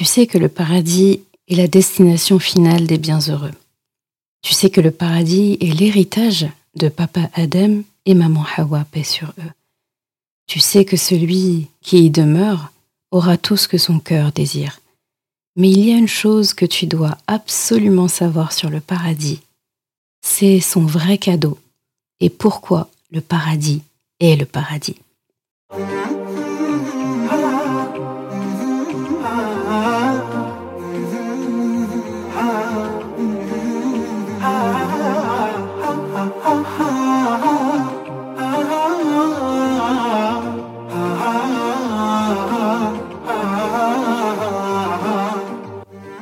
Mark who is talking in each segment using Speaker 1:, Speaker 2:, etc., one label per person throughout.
Speaker 1: Tu sais que le paradis est la destination finale des bienheureux. Tu sais que le paradis est l'héritage de papa Adam et maman Hawa, paix sur eux. Tu sais que celui qui y demeure aura tout ce que son cœur désire. Mais il y a une chose que tu dois absolument savoir sur le paradis. C'est son vrai cadeau et pourquoi le paradis est le paradis.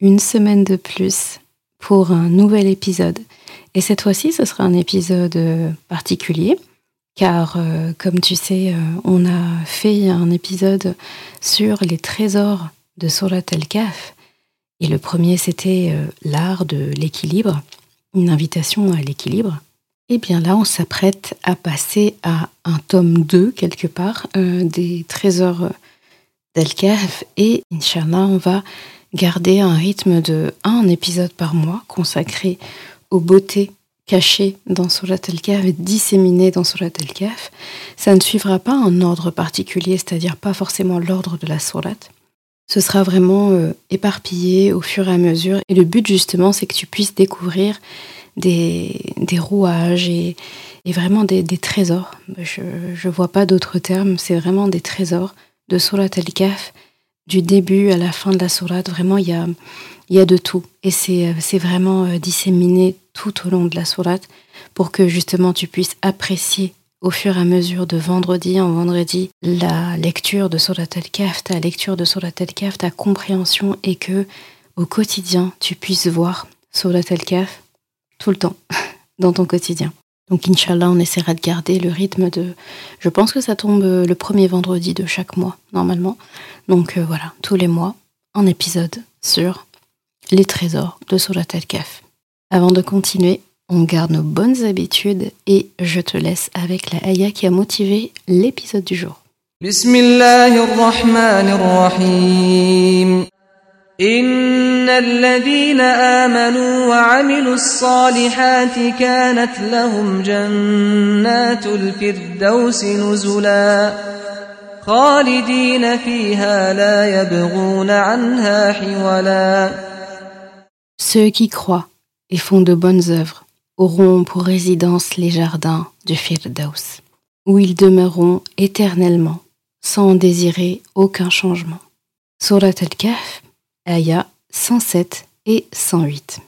Speaker 1: une semaine de plus pour un nouvel épisode. Et cette fois-ci, ce sera un épisode euh, particulier, car euh, comme tu sais, euh, on a fait un épisode sur les trésors de Surat al-Kaf. Et le premier, c'était l'art de l'équilibre, une invitation à l'équilibre. Et bien là, on s'apprête à passer à un tome 2, quelque part, des trésors d'Al-Kaf. Et Inch'Allah, on va garder un rythme de un épisode par mois consacré aux beautés cachées dans Surat al-Kahf et disséminées dans Surat al-Kahf. Ça ne suivra pas un ordre particulier, c'est-à-dire pas forcément l'ordre de la Surat. Ce sera vraiment euh, éparpillé au fur et à mesure. Et le but justement, c'est que tu puisses découvrir des, rouages et, vraiment des, trésors. Je ne vois pas d'autres termes, c'est vraiment des trésors de Surat al-Kahf du début à la fin de la sourate, vraiment, il y a, y a de tout. Et c'est euh, vraiment euh, disséminé tout au long de la sourate pour que justement tu puisses apprécier au fur et à mesure de vendredi en vendredi la lecture de Surat al-Kaf, ta lecture de Surat al-Kaf, ta compréhension et que au quotidien tu puisses voir Surat al-Kaf tout le temps dans ton quotidien. Donc Inch'Allah, on essaiera de garder le rythme de... Je pense que ça tombe le premier vendredi de chaque mois, normalement. Donc euh, voilà, tous les mois, un épisode sur les trésors de Surat al-Kaf. Avant de continuer, on garde nos bonnes habitudes et je te laisse avec la ayah qui a motivé l'épisode du jour.
Speaker 2: Bismillahirrahmanirrahim. إن الذين آمنوا وعملوا الصالحات كانت لهم جنات الفردوس نزلا خالدين فيها لا يبغون عنها حولا
Speaker 1: Ceux qui croient et font de bonnes œuvres auront pour résidence les jardins du Firdaus, où ils demeureront éternellement, sans désirer aucun changement. Surat al-Kahf Aya 107 et 108.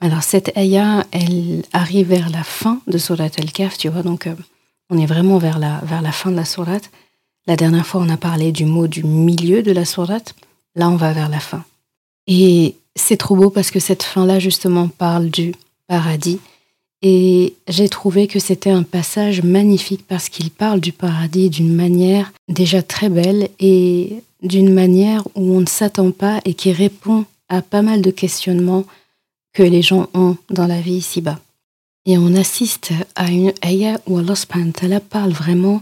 Speaker 1: Alors cette Aya, elle arrive vers la fin de Surat al-Kaf, tu vois, donc euh, on est vraiment vers la, vers la fin de la Surat. La dernière fois, on a parlé du mot du milieu de la Surat. Là, on va vers la fin. Et c'est trop beau parce que cette fin-là, justement, parle du paradis. Et j'ai trouvé que c'était un passage magnifique parce qu'il parle du paradis d'une manière déjà très belle et d'une manière où on ne s'attend pas et qui répond à pas mal de questionnements que les gens ont dans la vie ici-bas. Et on assiste à une ayah où Allah parle vraiment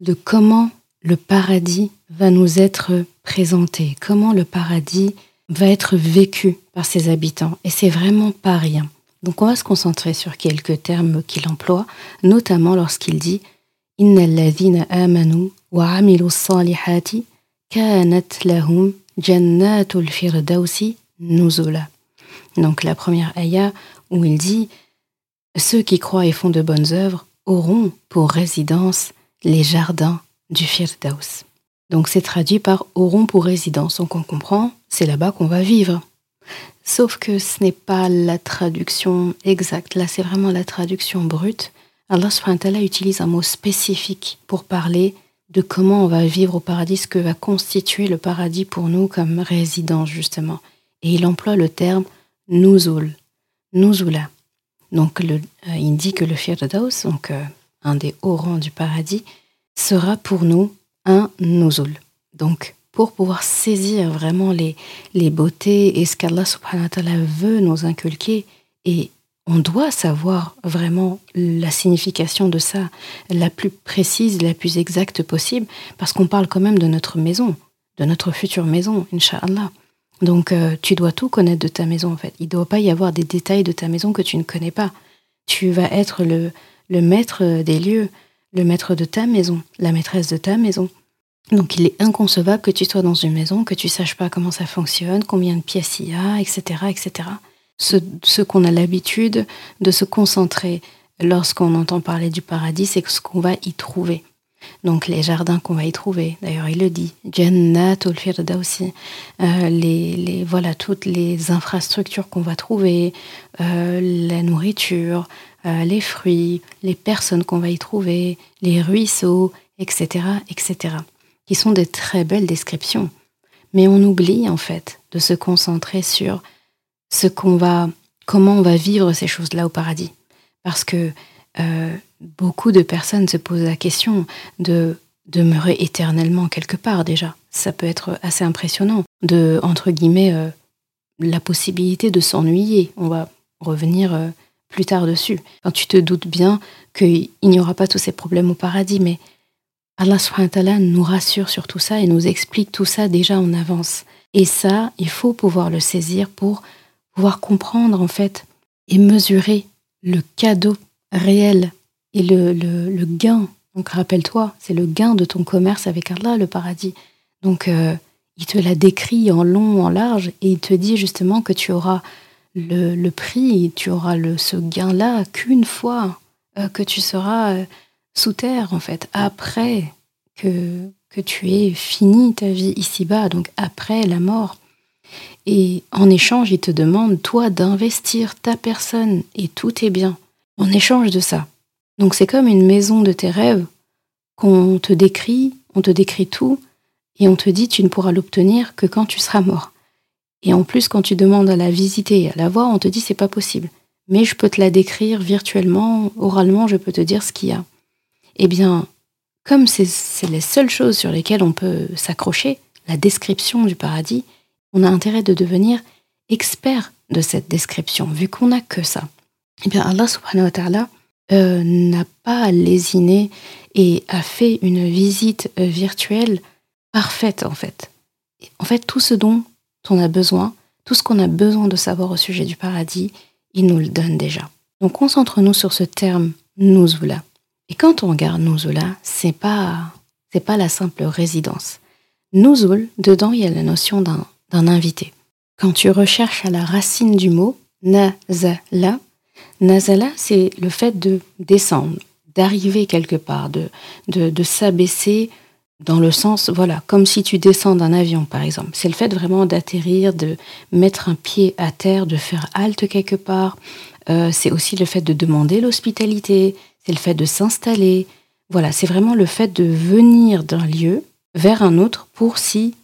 Speaker 1: de comment le paradis va nous être présenté, comment le paradis va être vécu par ses habitants. Et c'est vraiment pas rien. Donc on va se concentrer sur quelques termes qu'il emploie, notamment lorsqu'il dit Inna amanu wa salihati lahum jannatul firdausi nuzula. Donc la première aya où il dit Ceux qui croient et font de bonnes œuvres auront pour résidence les jardins du Firdaus. Donc c'est traduit par auront pour résidence. Donc on comprend, c'est là-bas qu'on va vivre. Sauf que ce n'est pas la traduction exacte. Là, c'est vraiment la traduction brute. Allah subhanahu utilise un mot spécifique pour parler de comment on va vivre au paradis, ce que va constituer le paradis pour nous comme résidence, justement. Et il emploie le terme nuzul, nuzula. Donc, le, euh, il dit que le firdaus, donc euh, un des hauts rangs du paradis, sera pour nous un nuzul. Donc, pour pouvoir saisir vraiment les, les beautés et ce qu'Allah subhanahu veut nous inculquer. Et on doit savoir vraiment la signification de ça, la plus précise, la plus exacte possible, parce qu'on parle quand même de notre maison, de notre future maison, Inch'Allah. Donc euh, tu dois tout connaître de ta maison en fait. Il ne doit pas y avoir des détails de ta maison que tu ne connais pas. Tu vas être le, le maître des lieux, le maître de ta maison, la maîtresse de ta maison. Donc il est inconcevable que tu sois dans une maison, que tu saches pas comment ça fonctionne, combien de pièces il y a, etc. etc. Ce, qu'on a l'habitude de se concentrer lorsqu'on entend parler du paradis, c'est ce qu'on va y trouver. Donc les jardins qu'on va y trouver, d'ailleurs il le dit, Jannat ul aussi, euh, voilà toutes les infrastructures qu'on va trouver, euh, la nourriture, euh, les fruits, les personnes qu'on va y trouver, les ruisseaux, etc., etc qui sont des très belles descriptions. Mais on oublie en fait de se concentrer sur ce qu'on va, comment on va vivre ces choses-là au paradis. Parce que beaucoup de personnes se posent la question de demeurer éternellement quelque part déjà. Ça peut être assez impressionnant de, entre guillemets, euh, la possibilité de s'ennuyer. On va revenir euh, plus tard dessus. Quand tu te doutes bien qu'il n'y aura pas tous ces problèmes au paradis, mais Allah subhanahu nous rassure sur tout ça et nous explique tout ça déjà en avance. Et ça, il faut pouvoir le saisir pour pouvoir comprendre en fait et mesurer le cadeau réel et le, le, gain. Donc rappelle-toi, c'est le gain de ton commerce avec Allah, le paradis. Donc euh, il te l'a décrit en long, en large, et il te dit justement que tu auras le, le prix, tu auras le, ce gain-là qu'une fois euh, que tu seras... Euh, sous terre, en fait, après que, que tu aies fini ta vie ici-bas, donc après la mort. Et en échange, il te demande, toi, d'investir ta personne et tous tes biens en échange de ça. Donc c'est comme une maison de tes rêves qu'on te décrit, on te décrit tout, et on te dit tu ne pourras l'obtenir que quand tu seras mort. Et en plus, quand tu demandes à la visiter et à la voir, on te dit c'est pas possible. Mais je peux te la décrire virtuellement, oralement, je peux te dire ce qu'il y a eh bien, comme c'est les seules choses sur lesquelles on peut s'accrocher, la description du paradis, on a intérêt de devenir expert de cette description, vu qu'on n'a que ça. Eh bien, Allah subhanahu wa ta'ala euh, n'a pas lésiné et a fait une visite euh, virtuelle parfaite, en fait. En fait, tout ce dont on a besoin, tout ce qu'on a besoin de savoir au sujet du paradis, il nous le donne déjà. Donc, concentre-nous sur ce terme nuzula. Et quand on regarde Nuzula, c'est pas c'est pas la simple résidence. Nuzul, dedans il y a la notion d'un invité. Quand tu recherches à la racine du mot nazala, nazala c'est le fait de descendre, d'arriver quelque part, de, s'abaisser dans le sens, voilà, comme si tu descends d'un avion, par exemple. C'est le fait vraiment d'atterrir, de mettre un pied à terre, de faire halte quelque part. Euh, c'est aussi le fait de demander l'hospitalité, c'est le fait de s'installer. Voilà, c'est vraiment le fait de venir d'un lieu vers un autre pour s'y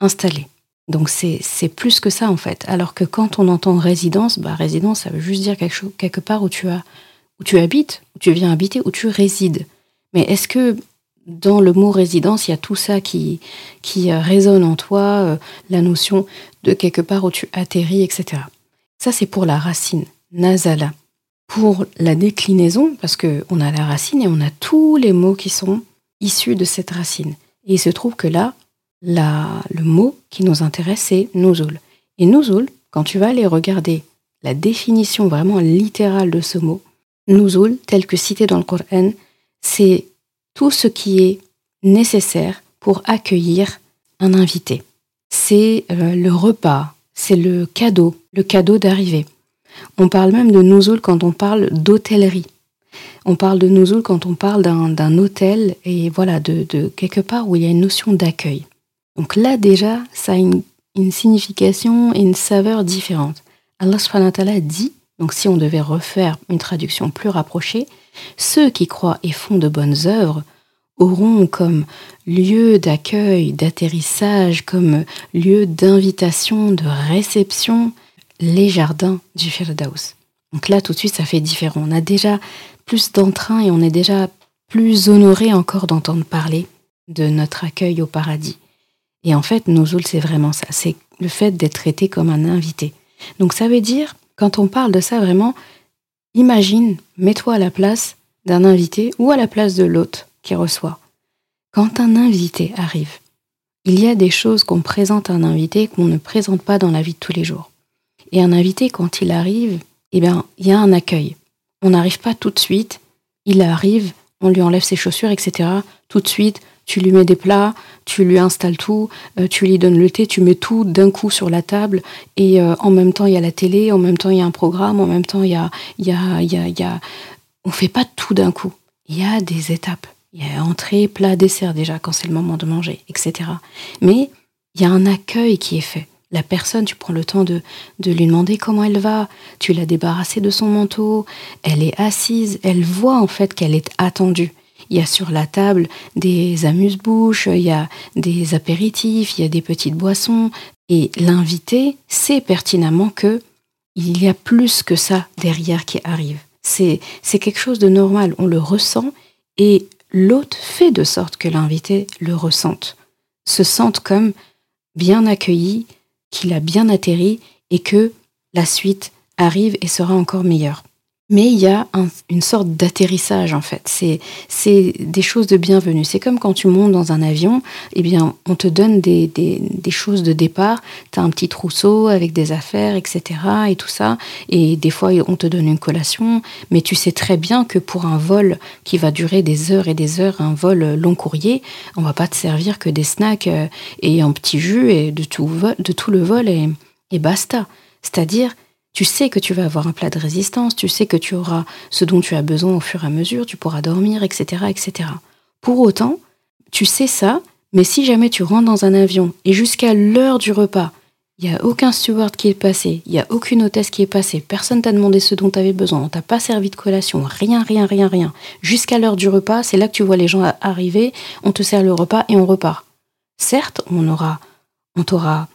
Speaker 1: installer. Donc c'est plus que ça en fait. Alors que quand on entend résidence, bah résidence ça veut juste dire quelque chose quelque part où tu as où tu habites, où tu viens habiter, où tu résides. Mais est-ce que dans le mot résidence, il y a tout ça qui, qui euh, résonne en toi, euh, la notion de quelque part où tu atterris, etc. Ça, c'est pour la racine, nazala pour la déclinaison, parce qu'on a la racine et on a tous les mots qui sont issus de cette racine. Et il se trouve que là, le mot qui nous intéresse, c'est nuzul. Et nuzul, quand tu vas aller regarder la définition vraiment littérale de ce mot, nuzul, tel que cité dans le Coran, c'est tout ce qui est nécessaire pour accueillir un invité. C'est euh, le repas, c'est le cadeau, le cadeau d'arrivée. On parle même de nouzoul quand on parle d'hôtellerie. On parle de nouzoul quand on parle d'un hôtel et voilà, de, quelque part où il y a une notion d'accueil. Donc là déjà, ça a une, signification et une saveur différente. Allah subhanahu dit, donc si on devait refaire une traduction plus rapprochée, ceux qui croient et font de bonnes œuvres auront comme lieu d'accueil, d'atterrissage, comme lieu d'invitation, de réception, les jardins du Firdaus. Donc là, tout de suite, ça fait différent. On a déjà plus d'entrain et on est déjà plus honoré encore d'entendre parler de notre accueil au paradis. Et en fait, Nouzoul, c'est vraiment ça. C'est le fait d'être traité comme un invité. Donc ça veut dire, quand on parle de ça vraiment, imagine, mets-toi à la place d'un invité ou à la place de l'hôte qui reçoit. Quand un invité arrive, il y a des choses qu'on présente à un invité qu'on ne présente pas dans la vie de tous les jours. Et un invité, quand il arrive, eh bien, il y a un accueil. On n'arrive pas tout de suite, il arrive, on lui enlève ses chaussures, etc. Tout de suite, tu lui mets des plats, tu lui installes tout, euh, tu lui donnes le thé, tu mets tout d'un coup sur la table et euh, en même temps il y a la télé, en même temps il y a un programme, en même temps il y a, y a, fait pas tout d'un coup. Il y a des étapes. Il y a entrée, plat, dessert déjà quand c'est le moment de manger, etc. Mais il y a un accueil qui est fait. La personne, tu prends le temps de lui demander comment elle va, tu l'as débarrassée de son manteau, elle est assise, elle voit en fait qu'elle est attendue. Il y a sur la table des amuse-bouches, il y a des apéritifs, il y a des petites boissons. Et l'invité sait pertinemment que il y a plus que ça derrière qui arrive. C'est, quelque chose de normal, on le ressent et l'hôte fait de sorte que l'invité le ressente, se sente comme bien accueilli, qu'il a bien atterri et que la suite arrive et sera encore meilleure. Mais il y a une sorte d'atterrissage en fait. C'est des choses de bienvenue. C'est comme quand tu montes dans un avion, eh bien, on te donne des, des, choses de départ. Tu as un petit trousseau avec des affaires, etc. et tout ça. Et des fois, on te donne une collation. Mais tu sais très bien que pour un vol qui va durer des heures et des heures, un vol long courrier, on va pas te servir que des snacks euh, et un petit jus et de tout, de tout le vol et, et basta. C'est-à-dire, tu sais que tu vas avoir un plat de résistance, tu sais que tu auras ce dont tu as besoin au fur et à mesure, tu pourras dormir, etc., etc. Pour autant, tu sais ça, mais si jamais tu rentres dans un avion et jusqu'à l'heure du repas, il n'y a aucun steward qui est passé, il n'y a aucune hôtesse qui est passée, personne t'a demandé ce dont tu avais besoin, on t'a pas servi de collation, rien, rien, rien, rien. Jusqu'à l'heure du repas, c'est là que tu vois les gens arriver, on te sert le repas et on repart. Certes, on aura, on t'aura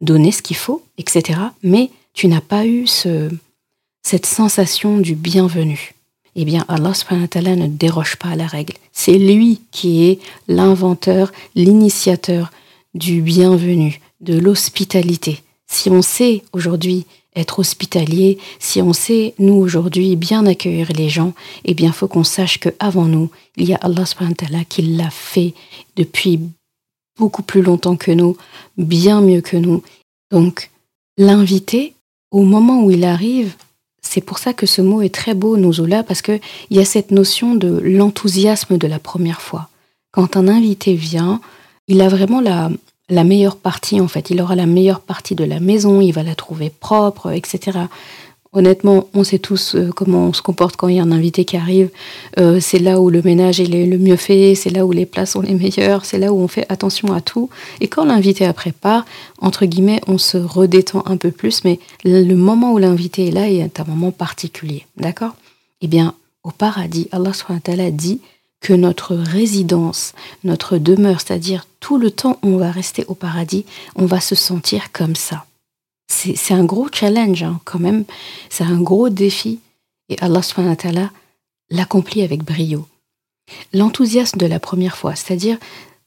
Speaker 1: donné ce qu'il faut, etc., mais tu n'as pas eu ce, cette sensation du bienvenu. Eh bien, Allah subhanahu ne déroge pas à la règle. C'est lui qui est l'inventeur, l'initiateur du bienvenu, de l'hospitalité. Si on sait aujourd'hui être hospitalier, si on sait nous aujourd'hui bien accueillir les gens, eh bien, faut qu'on sache que avant nous, il y a Allah subhanahu qui l'a fait depuis beaucoup plus longtemps que nous, bien mieux que nous. Donc, l'inviter au moment où il arrive, c'est pour ça que ce mot est très beau, Nouzoula, parce qu'il y a cette notion de l'enthousiasme de la première fois. Quand un invité vient, il a vraiment la meilleure partie, en fait. Il aura la meilleure partie de la maison, il va la trouver propre, etc. Honnêtement, on sait tous euh, comment on se comporte quand il y a un invité qui arrive. Euh, c'est là où le ménage est le mieux fait, c'est là où les plats sont les meilleurs, c'est là où on fait attention à tout. Et quand l'invité après part, entre guillemets, on se redétend un peu plus, mais le moment où l'invité est là est un moment particulier. D'accord? Eh bien, au paradis, Allah SWT dit que notre résidence, notre demeure, c'est-à-dire tout le temps où on va rester au paradis, on va se sentir comme ça. C'est un gros challenge hein, quand même, c'est un gros défi et Allah l'accomplit avec brio. L'enthousiasme de la première fois, c'est-à-dire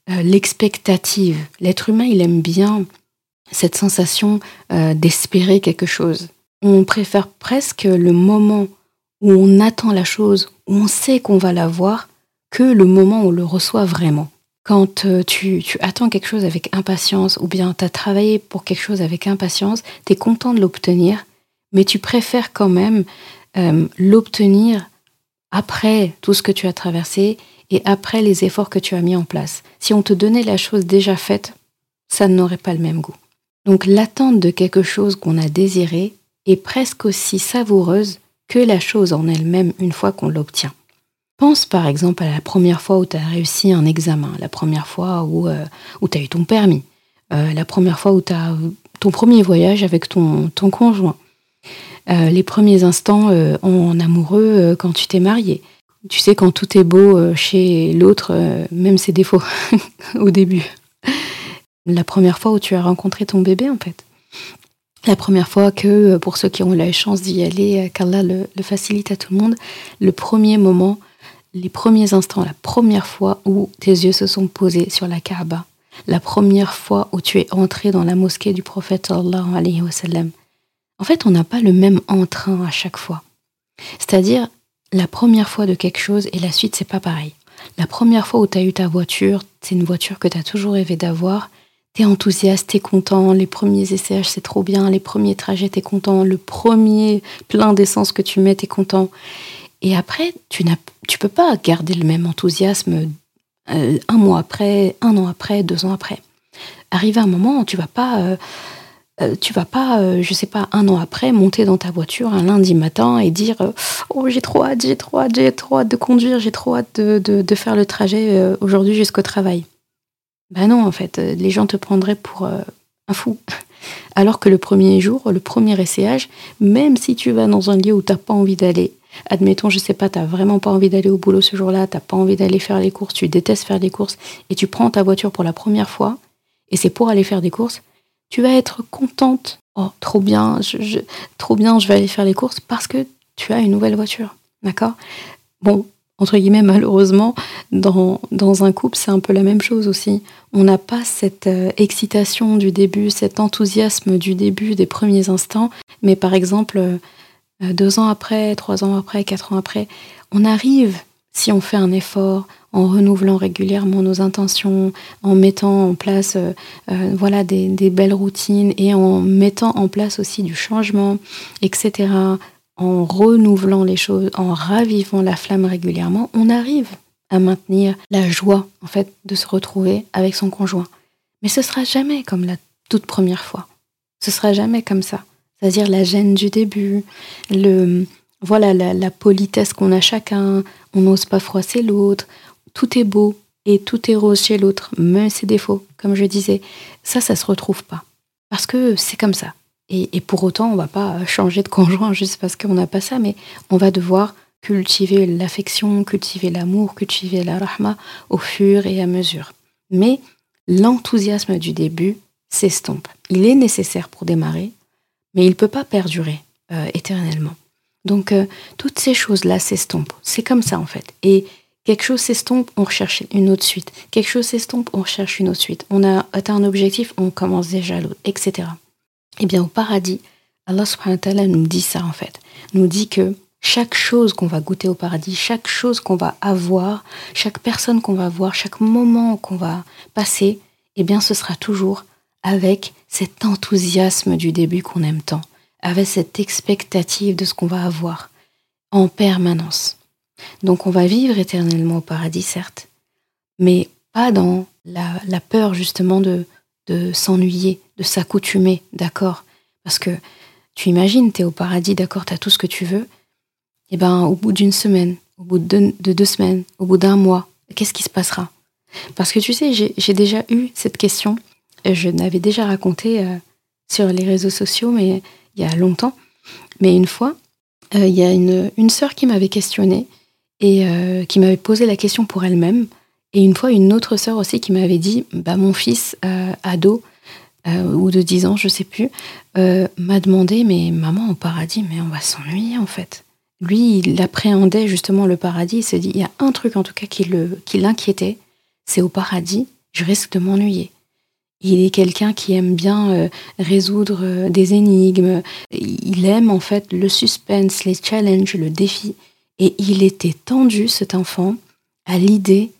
Speaker 1: euh, l'expectative. L'être humain, il aime bien cette sensation euh, d'espérer quelque chose. On préfère presque le moment où on attend la chose, où on sait qu'on va la voir, que le moment où on le reçoit vraiment quand euh, tu, attends quelque chose avec impatience ou bien tu as travaillé pour quelque chose avec impatience, tu es content de l'obtenir, mais tu préfères quand même euh, l'obtenir après tout ce que tu as traversé et après les efforts que tu as mis en place. Si on te donnait la chose déjà faite, ça n'aurait pas le même goût. Donc l'attente de quelque chose qu'on a désiré est presque aussi savoureuse que la chose en elle-même une fois qu'on l'obtient. Pense par exemple à la première fois où tu as réussi un examen, la première fois où, euh, où tu as eu ton permis, euh, la première fois où tu as ton premier voyage avec ton, ton conjoint, euh, les premiers instants en amoureux quand tu t'es marié. Tu sais, quand tout est beau chez l'autre, même ses défauts au début. La première fois où tu as rencontré ton bébé, en fait. La première fois que, pour ceux qui ont eu la chance d'y aller, qu'Allah le, le facilite à tout le monde, le premier moment les premiers instants, la première fois où tes yeux se sont posés sur la Kaaba, la première fois où tu es entré dans la mosquée du prophète sallallahu alayhi wa sallam. En fait, on n'a pas le même entrain à chaque fois. C'est-à-dire, la première fois de quelque chose et la suite, c'est pas pareil. La première fois où tu as eu ta voiture, c'est une voiture que tu as toujours rêvé d'avoir. Tu es enthousiaste, tu es content. Les premiers essayages, c'est trop bien. Les premiers trajets, tu es content. Le premier plein d'essence que tu mets, tu es content. Et après, tu ne peux pas garder le même enthousiasme euh, un mois après, un an après, deux ans après. Arrive un moment, tu vas pas, euh, euh, tu vas pas, je sais pas, un an après, monter dans ta voiture un lundi matin et dire oh j'ai trop hâte, j'ai trop hâte, j'ai trop hâte de conduire, j'ai trop hâte de, de, faire le trajet aujourd'hui jusqu'au travail. Ben non, en fait, les gens te prendraient pour un fou. Alors que le premier jour, le premier essayage, même si tu vas dans un lieu où tu n'as pas envie d'aller, admettons, je sais pas, tu n'as vraiment pas envie d'aller au boulot ce jour-là, tu n'as pas envie d'aller faire les courses, tu détestes faire des courses, et tu prends ta voiture pour la première fois, et c'est pour aller faire des courses, tu vas être contente. Oh, trop bien, je, trop bien, je vais aller faire les courses parce que tu as une nouvelle voiture. D'accord? Bon, entre guillemets, malheureusement, dans, dans un couple, c'est un peu la même chose aussi. On n'a pas cette euh, excitation du début, cet enthousiasme du début, des premiers instants. Mais par exemple, euh, deux ans après, trois ans après, quatre ans après, on arrive, si on fait un effort, en renouvelant régulièrement nos intentions, en mettant en place euh, euh, voilà, des, belles routines et en mettant en place aussi du changement, etc., en renouvelant les choses, en ravivant la flamme régulièrement, on arrive à maintenir la joie en fait de se retrouver avec son conjoint. Mais ce sera jamais comme la toute première fois. Ce sera jamais comme ça c'est-à-dire la gêne du début, le, voilà la, politesse qu'on a chacun, on n'ose pas froisser l'autre, tout est beau et tout est rose chez l'autre, même ses défauts, comme je disais. Ça, ça se retrouve pas. Parce que c'est comme ça. Et, pour autant, on va pas changer de conjoint juste parce qu'on n'a pas ça, mais on va devoir cultiver l'affection, cultiver l'amour, cultiver la rahma au fur et à mesure. Mais l'enthousiasme du début s'estompe. Il est nécessaire pour démarrer, mais il ne peut pas perdurer euh, éternellement. Donc euh, toutes ces choses-là s'estompent. C'est comme ça en fait. Et quelque chose s'estompe, on recherche une autre suite. Quelque chose s'estompe, on recherche une autre suite. On a atteint un objectif, on commence déjà l'autre, etc. Eh bien au paradis, Allah nous dit ça en fait. Nous dit que chaque chose qu'on va goûter au paradis, chaque chose qu'on va avoir, chaque personne qu'on va voir, chaque moment qu'on va passer, eh bien ce sera toujours avec cet enthousiasme du début qu'on aime tant, avec cette expectative de ce qu'on va avoir en permanence. Donc on va vivre éternellement au paradis, certes, mais pas dans la, peur justement de, de s'ennuyer, de s'accoutumer, d'accord? Parce que tu imagines, tu es au paradis, d'accord, tu as tout ce que tu veux, et ben au bout d'une semaine, au bout de deux semaines, au bout d'un mois, qu'est-ce qui se passera? Parce que tu sais, j'ai déjà eu cette question je n'avais déjà raconté euh, sur les réseaux sociaux, mais il y a longtemps. Mais une fois, euh, il y a une, sœur qui m'avait questionnée et euh, qui m'avait posé la question pour elle-même. Et une fois, une autre sœur aussi qui m'avait dit bah, Mon fils, ado, ou de 10 ans, je sais plus, m'a demandé Mais maman, au paradis, mais on va s'ennuyer en fait. Lui, il appréhendait justement le paradis. Il se dit Il y a un truc en tout cas qui l'inquiétait c'est au paradis, je risque de m'ennuyer. Il est quelqu'un qui aime bien euh, résoudre euh, des énigmes. Il aime en fait le suspense, les challenges, le défi. Et il était tendu, cet enfant, à l'idée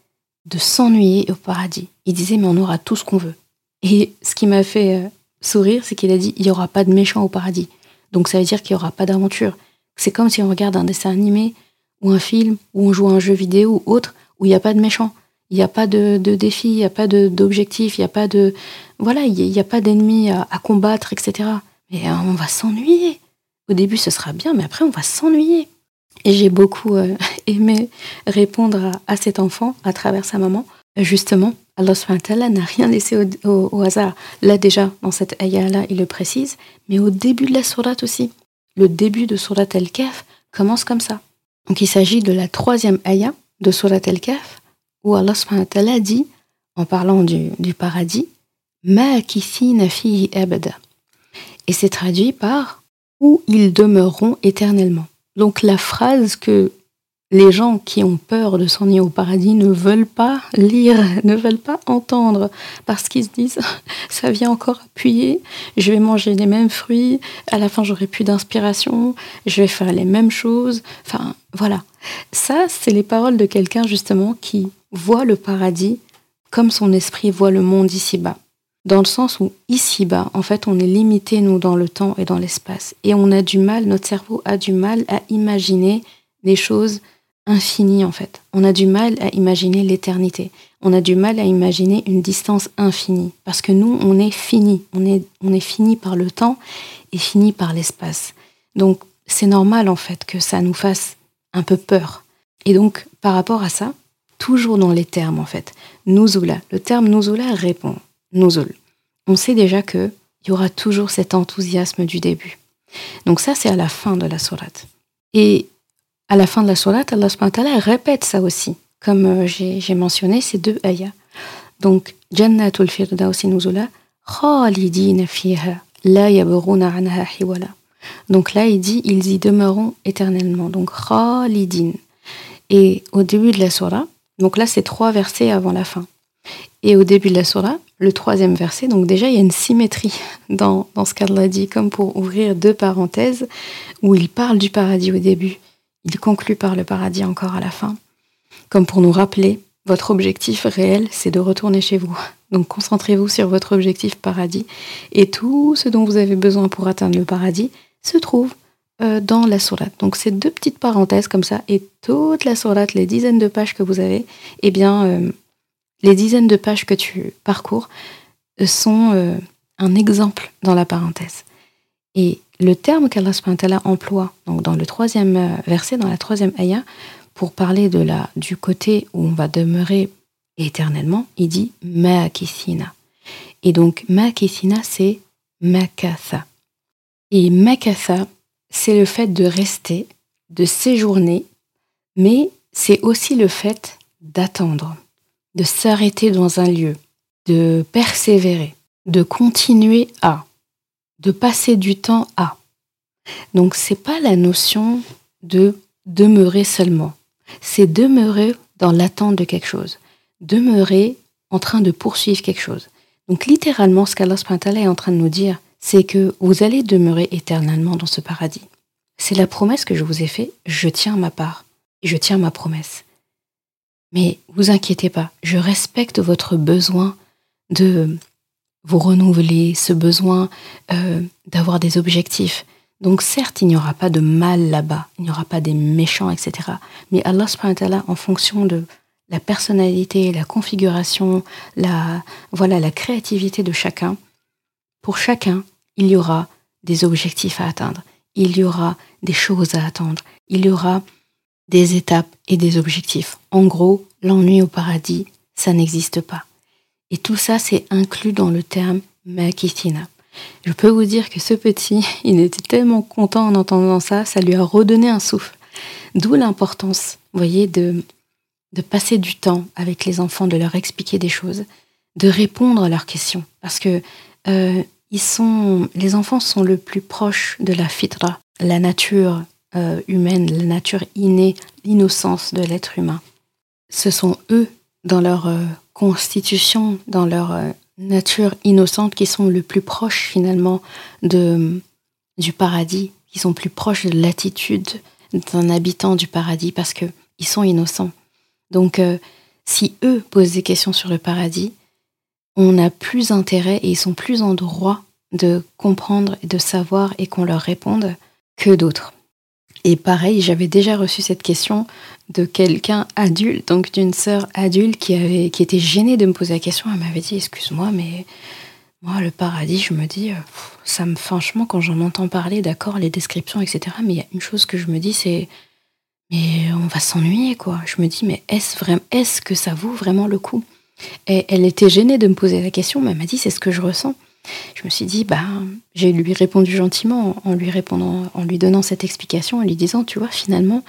Speaker 1: de s'ennuyer au paradis. Il disait, mais on aura tout ce qu'on veut. Et ce qui m'a fait euh, sourire, c'est qu'il a dit, il n'y aura pas de méchants au paradis. Donc ça veut dire qu'il n'y aura pas d'aventure. C'est comme si on regarde un dessin animé ou un film, ou on joue à un jeu vidéo ou autre, où il n'y a pas de méchants. Il n'y a pas de, défi, il n'y a pas d'objectif, il n'y a pas de voilà, il n'y a, pas d'ennemis à, combattre, etc. Mais euh, on va s'ennuyer. Au début, ce sera bien, mais après, on va s'ennuyer. Et j'ai beaucoup euh, aimé répondre à, cet enfant à travers sa maman. Justement, Allah n'a rien laissé au, hasard. Là déjà, dans cette ayah-là, il le précise, mais au début de la sourate aussi. Le début de Surat al-Kahf commence comme ça. Donc il s'agit de la troisième ayah de Surat al-Kahf, où Allah dit, en parlant du, du paradis. Et c'est traduit par où ils demeureront éternellement. Donc la phrase que les gens qui ont peur de s'ennuyer au paradis ne veulent pas lire, ne veulent pas entendre, parce qu'ils se disent ça vient encore appuyer, je vais manger les mêmes fruits, à la fin j'aurai plus d'inspiration, je vais faire les mêmes choses. Enfin voilà, ça c'est les paroles de quelqu'un justement qui voit le paradis comme son esprit voit le monde ici-bas. Dans le sens où ici-bas, en fait, on est limité, nous, dans le temps et dans l'espace. Et on a du mal, notre cerveau a du mal à imaginer des choses infinies, en fait. On a du mal à imaginer l'éternité. On a du mal à imaginer une distance infinie. Parce que nous, on est fini. On est, on est fini par le temps et fini par l'espace. Donc, c'est normal, en fait, que ça nous fasse un peu peur. Et donc, par rapport à ça, toujours dans les termes, en fait. Nuzula. Le terme nuzula répond nuzul. On sait déjà qu'il y aura toujours cet enthousiasme du début. Donc ça, c'est à la fin de la sourate. Et à la fin de la sourate, Allah subhanahu répète ça aussi. Comme euh, j'ai mentionné ces deux ayahs. Donc, Jannatul Firdausi nuzula, khalidina fiha, la yaburuna anha hiwala. Donc là, il dit, ils y demeureront éternellement. Donc, khalidin. Et au début de la sourate, donc là, c'est trois versets avant la fin. Et au début de la surah, le troisième verset, donc déjà il y a une symétrie dans, dans ce qu'Allah dit, comme pour ouvrir deux parenthèses, où il parle du paradis au début, il conclut par le paradis encore à la fin, comme pour nous rappeler, votre objectif réel, c'est de retourner chez vous. Donc concentrez-vous sur votre objectif paradis, et tout ce dont vous avez besoin pour atteindre le paradis se trouve euh, dans la sourate. Donc ces deux petites parenthèses comme ça, et toute la sourate, les dizaines de pages que vous avez, eh bien... Euh, les dizaines de pages que tu parcours euh, sont un exemple dans la parenthèse. Le terme qu'Allah emploie donc dans le troisième euh, verset, dans la troisième ayah, pour parler de la, du côté où on va demeurer éternellement, il dit Ma'akithina. Et donc Ma'akithina, c'est Makatha. Et Makatha, c'est le fait de rester, de séjourner, mais c'est aussi le fait d'attendre de s'arrêter dans un lieu, de persévérer, de continuer à, de passer du temps à. Donc c'est pas la notion de demeurer seulement, c'est demeurer dans l'attente de quelque chose, demeurer en train de poursuivre quelque chose. Donc littéralement, ce qu'Allah est en train de nous dire, c'est que vous allez demeurer éternellement dans ce paradis. C'est la promesse que je vous ai faite, je tiens ma part, je tiens ma promesse. Mais vous inquiétez pas, je respecte votre besoin de vous renouveler, ce besoin euh, d'avoir des objectifs. Donc certes, il n'y aura pas de mal là-bas, il n'y aura pas des méchants, etc. Mais Allah en fonction de la personnalité, la configuration, la, voilà, la créativité de chacun, pour chacun, il y aura des objectifs à atteindre, il y aura des choses à attendre, il y aura des étapes et des objectifs. En gros, l'ennui au paradis, ça n'existe pas. Et tout ça, c'est inclus dans le terme Makithina. Je peux vous dire que ce petit, il était tellement content en entendant ça, ça lui a redonné un souffle. D'où l'importance, vous voyez, de, de passer du temps avec les enfants, de leur expliquer des choses, de répondre à leurs questions. Parce que euh, ils sont, les enfants sont le plus proches de la fitra, la nature euh, humaine, la nature innée, l'innocence de l'être humain. Ce sont eux, dans leur euh, constitution, dans leur euh, nature innocente, qui sont le plus proches finalement du paradis, qui sont plus proches de l'attitude d'un habitant du paradis parce qu'ils sont innocents. Donc, si eux posent des questions sur le paradis, on a plus intérêt et ils sont plus en droit de comprendre et de savoir et qu'on leur réponde que d'autres. Et pareil, j'avais déjà reçu cette question de quelqu'un adulte, donc d'une sœur adulte qui, était gênée de me poser la question. Elle m'avait dit Excuse-moi, mais Moi, le paradis, je me dis, euh, ça me, franchement, quand j'en entends parler, d'accord, les descriptions, etc., mais il y a une chose que je me dis, c'est, mais on va s'ennuyer, quoi. Je me dis, mais est-ce vraiment, est-ce que ça vaut vraiment le coup? Et elle était gênée de me poser la question, mais elle m'a dit, c'est ce que je ressens. Je me suis dit, bah, j'ai lui répondu gentiment en lui répondant, en lui donnant cette explication, en lui disant, tu vois, finalement,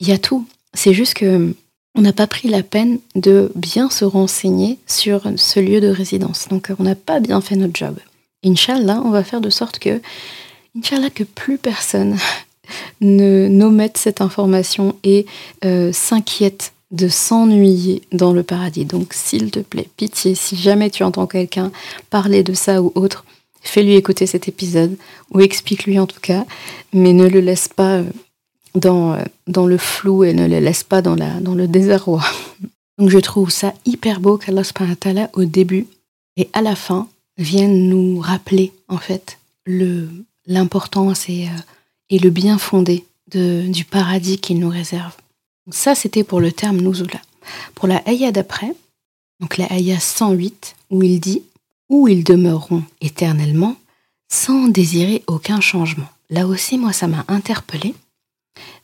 Speaker 1: il y a tout. C'est juste que on n'a pas pris la peine de bien se renseigner sur ce lieu de résidence. Donc, on n'a pas bien fait notre job. Inch'Allah, on va faire de sorte que, que plus personne ne n'omette cette information et euh, s'inquiète de s'ennuyer dans le paradis. Donc, s'il te plaît, pitié, si jamais tu entends quelqu'un parler de ça ou autre, fais-lui écouter cet épisode, ou explique-lui en tout cas, mais ne le laisse pas euh, dans, euh, dans le flou et ne le laisse pas dans, la, dans le désarroi. Donc, je trouve ça hyper beau qu'Allah au début et à la fin vienne nous rappeler en fait l'importance et, euh, et le bien fondé de, du paradis qu'il nous réserve. Ça, c'était pour le terme Nuzula. Pour la ayah d'après, donc la ayah 108, où il dit Où ils demeureront éternellement sans désirer aucun changement. Là aussi, moi, ça m'a interpellé.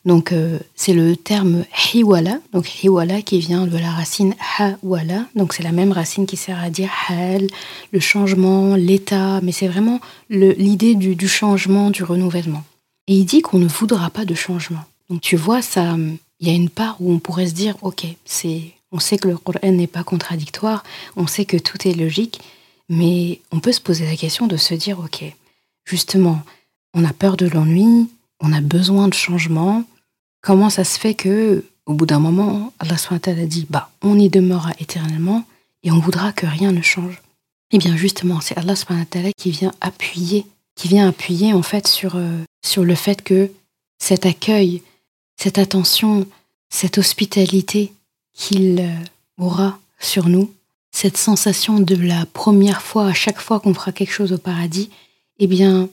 Speaker 1: Donc, euh, c'est le terme hiwala, donc hiwala qui vient de la racine hawala, donc c'est la même racine qui sert à dire hal, le changement, l'état, mais c'est vraiment l'idée du, du, changement, du renouvellement. Et il dit qu'on ne voudra pas de changement. Donc, tu vois, ça, il y a une part où on pourrait se dire, ok, c'est, on sait que le Coran n'est pas contradictoire, on sait que tout est logique, mais on peut se poser la question de se dire, ok, justement, on a peur de l'ennui, on a besoin de changement. Comment ça se fait que, au bout d'un moment, Allah a dit, bah, on y demeurera éternellement et on voudra que rien ne change. Eh bien, justement, c'est Allah qui vient appuyer, qui vient appuyer en fait sur, euh, sur le fait que cet accueil, cette attention, cette hospitalité qu'il euh, aura sur nous, cette sensation de la première fois, à chaque fois qu'on fera quelque chose au paradis, eh bien,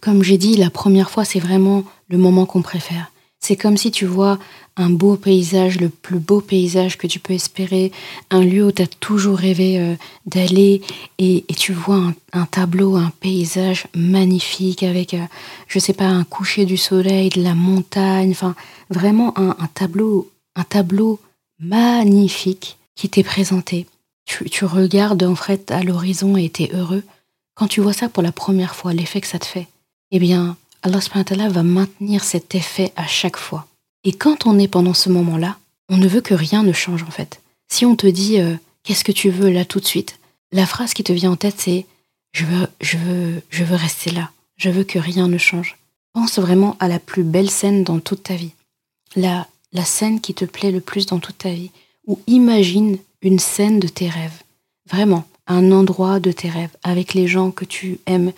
Speaker 1: comme j'ai dit, la première fois, c'est vraiment le moment qu'on préfère. C'est comme si tu vois un beau paysage, le plus beau paysage que tu peux espérer, un lieu où tu as toujours rêvé euh, d'aller et, tu vois un, tableau, un paysage magnifique avec, euh, je sais pas, un coucher du soleil, de la montagne, enfin vraiment un, tableau, un tableau magnifique qui t'est présenté. Tu, tu, regardes en fait à l'horizon et t'es heureux. Quand tu vois ça pour la première fois, l'effet que ça te fait, eh bien, Allah va maintenir cet effet à chaque fois. Et quand on est pendant ce moment-là, on ne veut que rien ne change en fait. Si on te dit euh, qu'est-ce que tu veux là tout de suite, la phrase qui te vient en tête c'est je veux, je veux, je veux rester là. Je veux que rien ne change. Pense vraiment à la plus belle scène dans toute ta vie. La, la scène qui te plaît le plus dans toute ta vie. Ou imagine une scène de tes rêves. Vraiment, un endroit de tes rêves, avec les gens que tu aimes,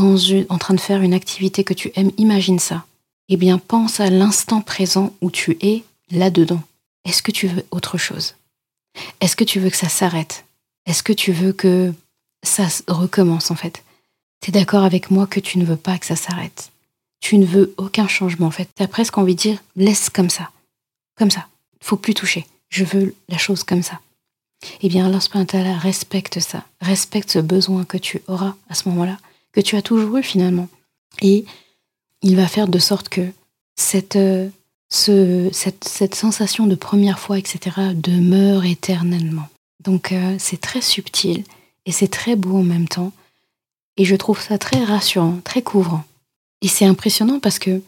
Speaker 1: en train de faire une activité que tu aimes, imagine ça. Eh bien, pense à l'instant présent où tu es là-dedans. Est-ce que tu veux autre chose? Est-ce que tu veux que ça s'arrête? Est-ce que tu veux que ça recommence en fait? Tu es d'accord avec moi que tu ne veux pas que ça s'arrête Tu ne veux aucun changement en fait. Tu as presque envie de dire laisse comme ça. Comme ça. Faut plus toucher. Je veux la chose comme ça. Eh bien, Allah respecte ça. Respecte ce besoin que tu auras à ce moment-là que tu as toujours eu finalement. Et il va faire de sorte que cette, euh, ce, cette, sensation de première fois, etc., demeure éternellement. Donc euh, c'est très subtil et c'est très beau en même temps. Et je trouve ça très rassurant, très couvrant. Et c'est impressionnant parce que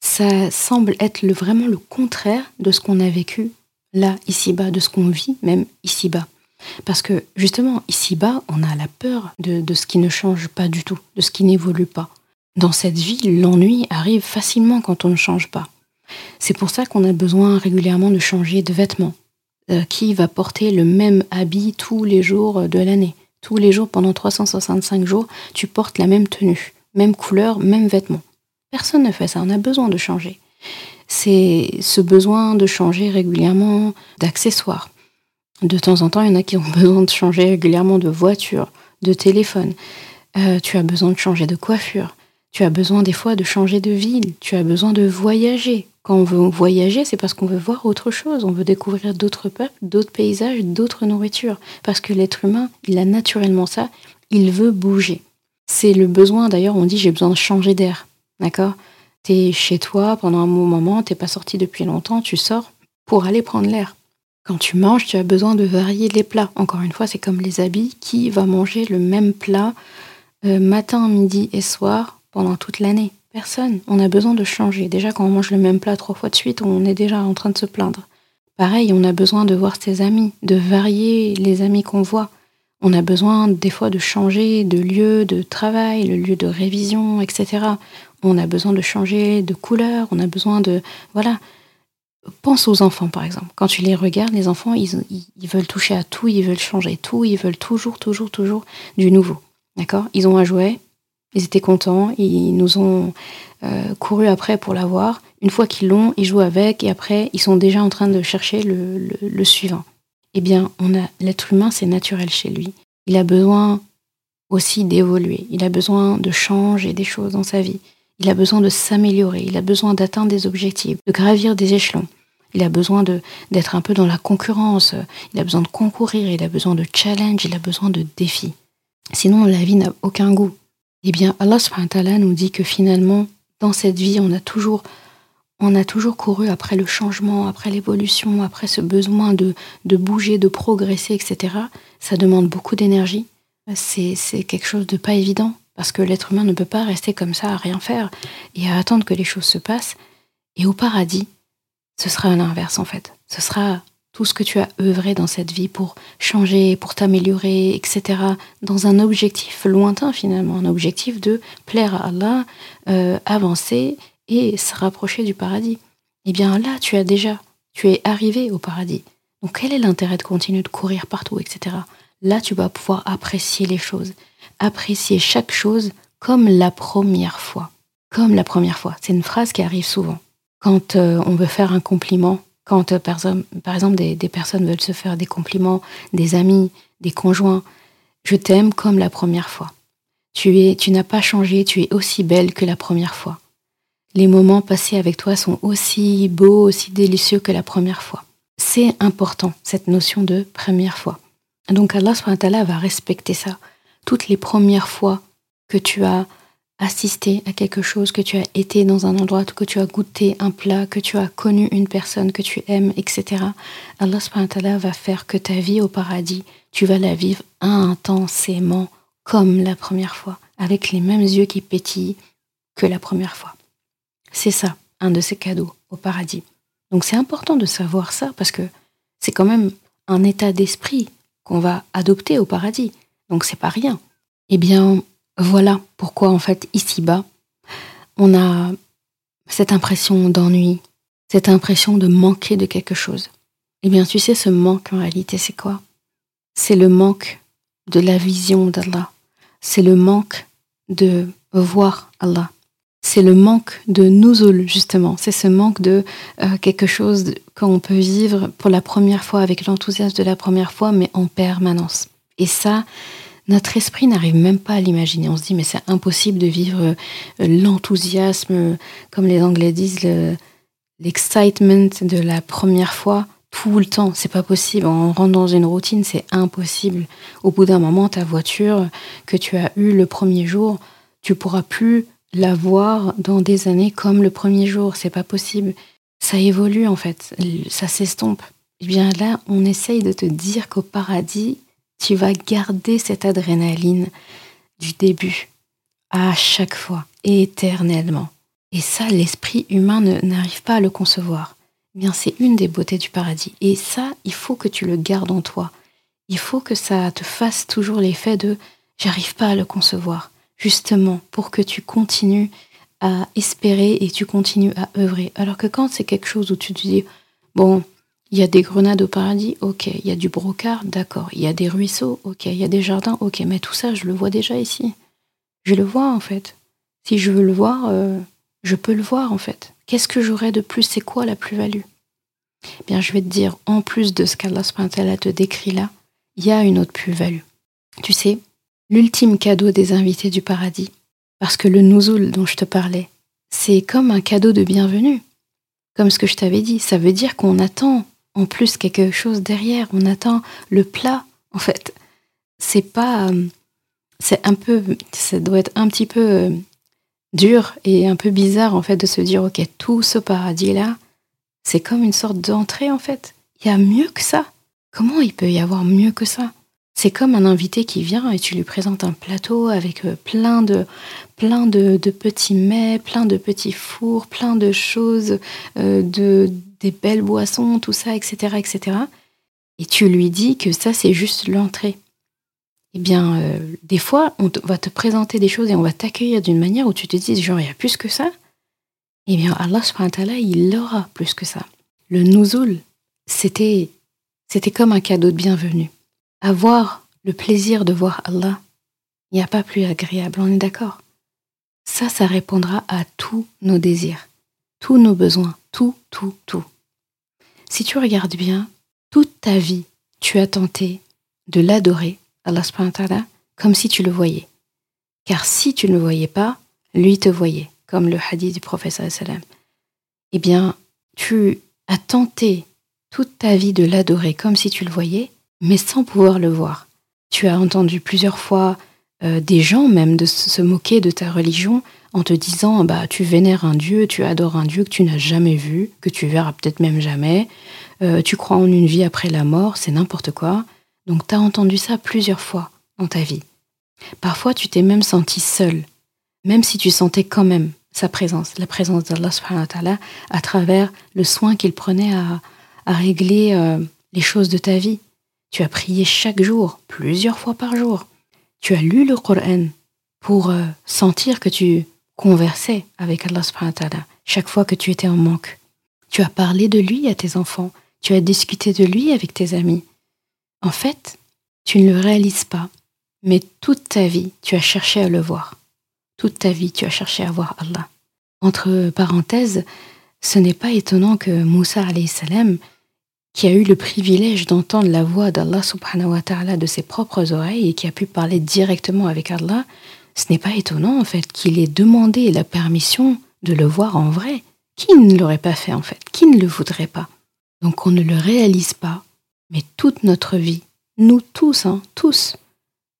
Speaker 1: ça semble être vraiment le contraire de ce qu'on a vécu là, ici-bas, de ce qu'on vit même ici-bas. Parce que justement, ici-bas, on a la peur de, ce qui ne change pas du tout, de ce qui n'évolue pas. Dans cette vie, l'ennui arrive facilement quand on ne change pas. C'est pour ça qu'on a besoin régulièrement de changer de vêtements. Euh, qui va porter le même habit tous les jours de l'année Tous les jours, pendant 365 jours, tu portes la même tenue, même couleur, même vêtement. Personne ne fait ça, on a besoin de changer. C'est ce besoin de changer régulièrement d'accessoires de temps en temps, il y en a qui ont besoin de changer régulièrement de voiture, de téléphone. Euh, tu as besoin de changer de coiffure. Tu as besoin des fois de changer de ville. Tu as besoin de voyager. Quand on veut voyager, c'est parce qu'on veut voir autre chose. On veut découvrir d'autres peuples, d'autres paysages, d'autres nourritures. Parce que l'être humain, il a naturellement ça. il veut bouger. C'est le besoin, d'ailleurs, on dit j'ai besoin de changer d'air. D'accord? Tu es chez toi pendant un bon moment, t'es pas sorti depuis longtemps, tu sors pour aller prendre l'air. Quand tu manges, tu as besoin de varier les plats. Encore une fois, c'est comme les habits. Qui va manger le même plat euh, matin, midi et soir pendant toute l'année? Personne. On a besoin de changer. Déjà, quand on mange le même plat trois fois de suite, on est déjà en train de se plaindre. Pareil, on a besoin de voir ses amis, de varier les amis qu'on voit. On a besoin des fois de changer de lieu de travail, le lieu de révision, etc. On a besoin de changer de couleur, on a besoin de... Voilà. Pense aux enfants, par exemple. Quand tu les regardes, les enfants, ils, veulent toucher à tout, ils veulent changer tout, ils veulent toujours, toujours, toujours du nouveau. D'accord? Ils ont un jouet, ils étaient contents, ils nous ont euh, couru après pour l'avoir. Une fois qu'ils l'ont, ils jouent avec et après, ils sont déjà en train de chercher le, suivant. Eh bien, on a l'être humain, c'est naturel chez lui. Il a besoin aussi d'évoluer. Il a besoin de changer des choses dans sa vie. Il a besoin de s'améliorer, il a besoin d'atteindre des objectifs, de gravir des échelons. Il a besoin d'être un peu dans la concurrence, il a besoin de concourir, il a besoin de challenge, il a besoin de défis. Sinon, la vie n'a aucun goût. Eh bien, Allah subhanahu nous dit que finalement, dans cette vie, on a toujours, couru après le changement, après l'évolution, après ce besoin de, de bouger, de progresser, etc. Ça demande beaucoup d'énergie. C'est quelque chose de pas évident. Parce que l'être humain ne peut pas rester comme ça à rien faire et à attendre que les choses se passent. Et au paradis, ce sera l'inverse en fait. Ce sera tout ce que tu as œuvré dans cette vie pour changer, pour t'améliorer, etc. Dans un objectif lointain finalement, un objectif de plaire à Allah, euh, avancer et se rapprocher du paradis. Eh bien là, tu as déjà, tu es arrivé au paradis. Donc quel est l'intérêt de continuer de courir partout, etc. Là, tu vas pouvoir apprécier les choses apprécier chaque chose comme la première fois. Comme la première fois. C'est une phrase qui arrive souvent. Quand euh, on veut faire un compliment, quand euh, par, exemple des, personnes veulent se faire des compliments, des amis, des conjoints, je t'aime comme la première fois. Tu es, tu n'as pas changé, tu es aussi belle que la première fois. Les moments passés avec toi sont aussi beaux, aussi délicieux que la première fois. C'est important, cette notion de première fois. Donc Allah va respecter ça toutes les premières fois que tu as assisté à quelque chose, que tu as été dans un endroit, que tu as goûté un plat, que tu as connu une personne que tu aimes, etc. Allah subhanahu va faire que ta vie au paradis, tu vas la vivre intensément comme la première fois, avec les mêmes yeux qui pétillent que la première fois. C'est ça, un de ces cadeaux au paradis. Donc c'est important de savoir ça parce que c'est quand même un état d'esprit qu'on va adopter au paradis. Donc c'est pas rien. Eh bien, voilà pourquoi en fait ici-bas, on a cette impression d'ennui, cette impression de manquer de quelque chose. Eh bien, tu sais, ce manque en réalité, c'est quoi? C'est le manque de la vision d'Allah. C'est le manque de voir Allah. C'est le manque de nuzul, justement. C'est ce manque de euh, quelque chose qu'on peut vivre pour la première fois, avec l'enthousiasme de la première fois, mais en permanence. Et ça, notre esprit n'arrive même pas à l'imaginer. On se dit, mais c'est impossible de vivre euh, l'enthousiasme, comme les Anglais disent, l'excitement de la première fois tout le temps. C'est pas possible. On rentre dans une routine, c'est impossible. Au bout d'un moment, ta voiture que tu as eue le premier jour, tu pourras plus la voir dans des années comme le premier jour. C'est pas possible. Ça évolue en fait. Ça s'estompe. Et eh bien là, on essaye de te dire qu'au paradis, tu vas garder cette adrénaline du début à chaque fois, éternellement. Et ça, l'esprit humain n'arrive pas à le concevoir. Eh bien, c'est une des beautés du paradis. Et ça, il faut que tu le gardes en toi. Il faut que ça te fasse toujours l'effet de j'arrive pas à le concevoir. Justement, pour que tu continues à espérer et tu continues à œuvrer. Alors que quand c'est quelque chose où tu te dis, bon, il y a des grenades au paradis, ok. Il y a du brocard, d'accord. Il y a des ruisseaux, ok. Il y a des jardins, ok. Mais tout ça, je le vois déjà ici. Je le vois en fait. Si je veux le voir, euh, je peux le voir en fait. Qu'est-ce que j'aurais de plus? C'est quoi la plus-value? Eh Bien, je vais te dire, en plus de ce qu'Allah te décrit là, il y a une autre plus-value. Tu sais, l'ultime cadeau des invités du paradis, parce que le nouzoul dont je te parlais, c'est comme un cadeau de bienvenue. Comme ce que je t'avais dit, ça veut dire qu'on attend en plus quelque chose derrière. On attend le plat, en fait. C'est pas, euh, c'est un peu, ça doit être un petit peu euh, dur et un peu bizarre en fait de se dire ok tout ce paradis là, c'est comme une sorte d'entrée en fait. Il y a mieux que ça. Comment il peut y avoir mieux que ça? C'est comme un invité qui vient et tu lui présentes un plateau avec euh, plein de plein de, petits mets, plein de petits fours, plein de choses, euh, de des belles boissons, tout ça, etc., etc. Et tu lui dis que ça c'est juste l'entrée eh bien, euh, des fois, on va te présenter des choses et on va t'accueillir d'une manière où tu te dis, genre, il y a plus que ça. Eh bien, Allah subhanahu il aura plus que ça. Le nuzul, c'était, c'était comme un cadeau de bienvenue. Avoir le plaisir de voir Allah, il n'y a pas plus agréable, on est d'accord? Ça, ça répondra à tous nos désirs, tous nos besoins, tout, tout, tout. Si tu regardes bien, toute ta vie, tu as tenté de l'adorer Allah comme si tu le voyais. Car si tu ne le voyais pas, lui te voyait, comme le hadith du prophète sallam. Eh bien, tu as tenté toute ta vie de l'adorer comme si tu le voyais, mais sans pouvoir le voir. Tu as entendu plusieurs fois euh, des gens même de se moquer de ta religion en te disant bah tu vénères un dieu, tu adores un dieu que tu n'as jamais vu, que tu verras peut-être même jamais, euh, tu crois en une vie après la mort, c'est n'importe quoi. Donc tu as entendu ça plusieurs fois dans ta vie. Parfois tu t'es même senti seul, même si tu sentais quand même sa présence, la présence d'Allah subhanahu à travers le soin qu'il prenait à, régler euh, les choses de ta vie. Tu as prié chaque jour, plusieurs fois par jour. Tu as lu le Coran pour euh, sentir que tu conversais avec Allah subhanahu chaque fois que tu étais en manque. Tu as parlé de lui à tes enfants, tu as discuté de lui avec tes amis. En fait, tu ne le réalises pas, mais toute ta vie, tu as cherché à le voir. Toute ta vie, tu as cherché à voir Allah. Entre parenthèses, ce n'est pas étonnant que Moussa salam, qui a eu le privilège d'entendre la voix d'Allah subhanahu wa ta'ala de ses propres oreilles et qui a pu parler directement avec Allah, ce n'est pas étonnant en fait qu'il ait demandé la permission de le voir en vrai. Qui ne l'aurait pas fait en fait? Qui ne le voudrait pas? Donc on ne le réalise pas. Mais toute notre vie, nous tous, hein, tous,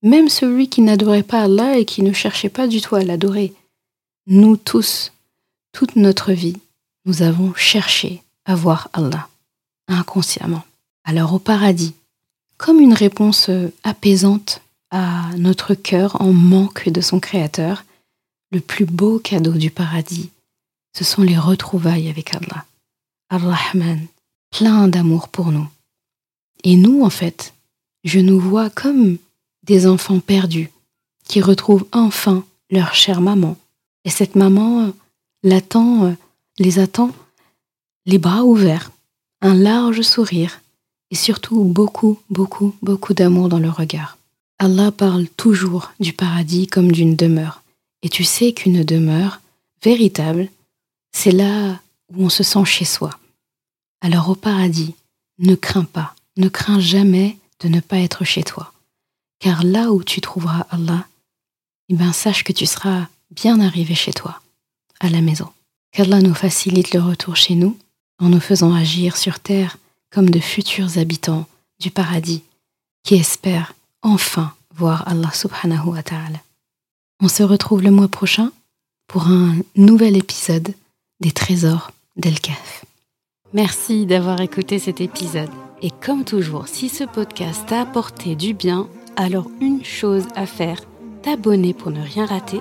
Speaker 1: même celui qui n'adorait pas Allah et qui ne cherchait pas du tout à l'adorer, nous tous, toute notre vie, nous avons cherché à voir Allah, inconsciemment. Alors au paradis, comme une réponse apaisante à notre cœur en manque de son Créateur, le plus beau cadeau du paradis, ce sont les retrouvailles avec Allah. Ar-Rahman, plein d'amour pour nous. Et nous, en fait, je nous vois comme des enfants perdus qui retrouvent enfin leur chère maman. Et cette maman l'attend, euh, les attend, les bras ouverts, un large sourire et surtout beaucoup, beaucoup, beaucoup d'amour dans le regard. Allah parle toujours du paradis comme d'une demeure. Et tu sais qu'une demeure véritable, c'est là où on se sent chez soi. Alors au paradis, ne crains pas, ne crains jamais de ne pas être chez toi. Car là où tu trouveras Allah, eh ben sache que tu seras bien arrivé chez toi, à la maison. Qu'Allah nous facilite le retour chez nous en nous faisant agir sur terre comme de futurs habitants du paradis qui espèrent enfin voir Allah subhanahu wa ta'ala. On se retrouve le mois prochain pour un nouvel épisode des trésors d'El-Kaf. Merci d'avoir écouté cet épisode. Et comme toujours, si ce podcast t'a apporté du bien, alors une chose à faire, t'abonner pour ne rien rater.